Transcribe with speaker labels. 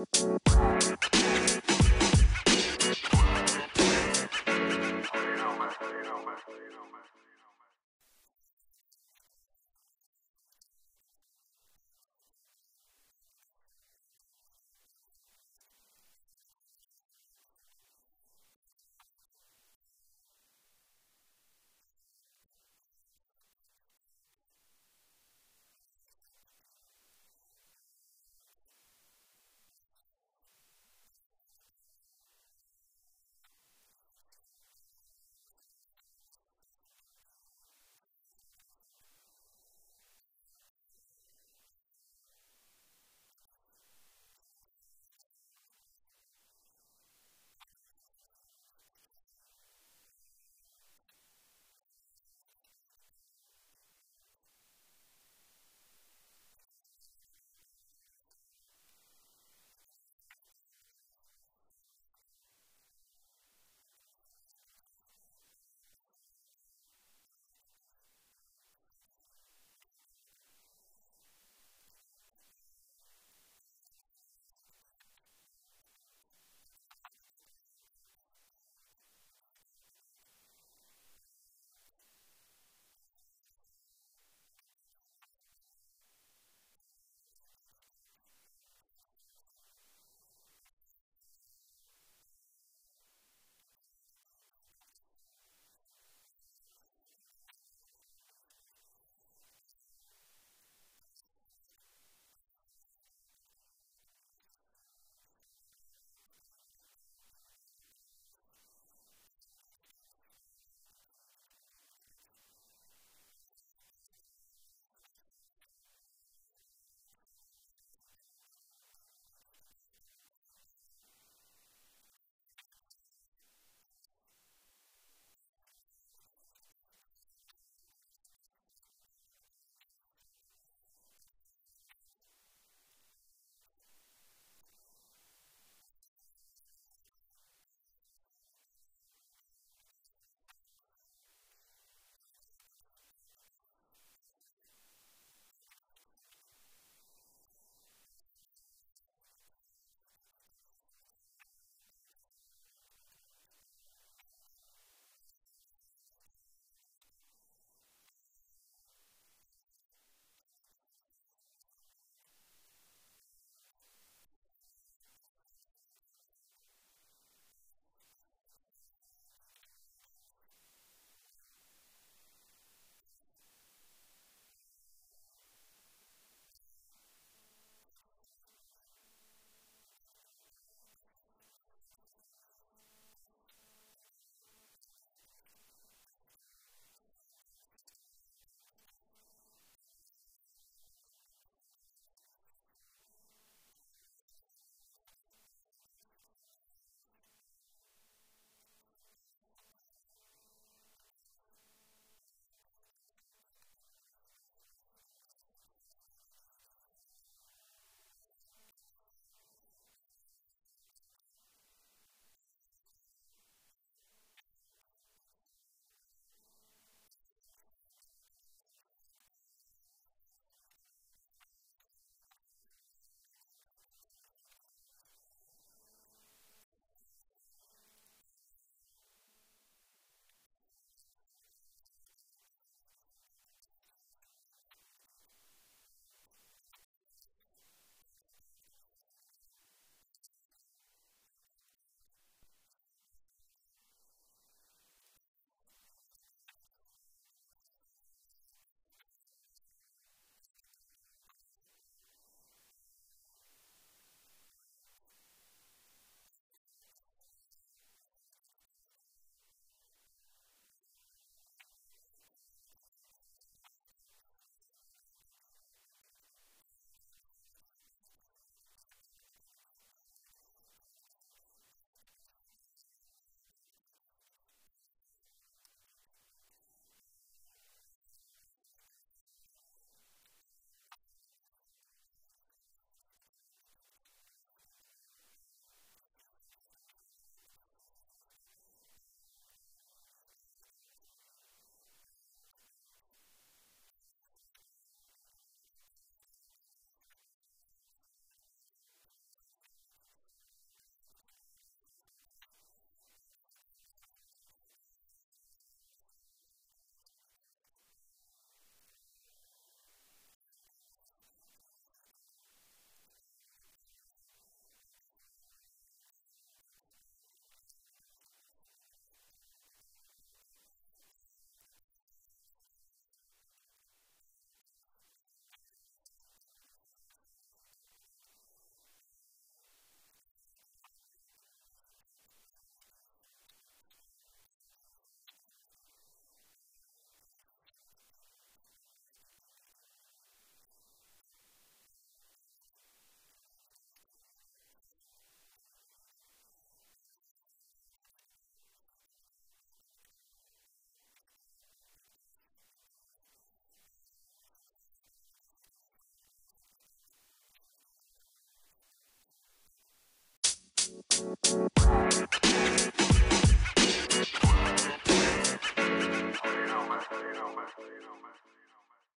Speaker 1: Música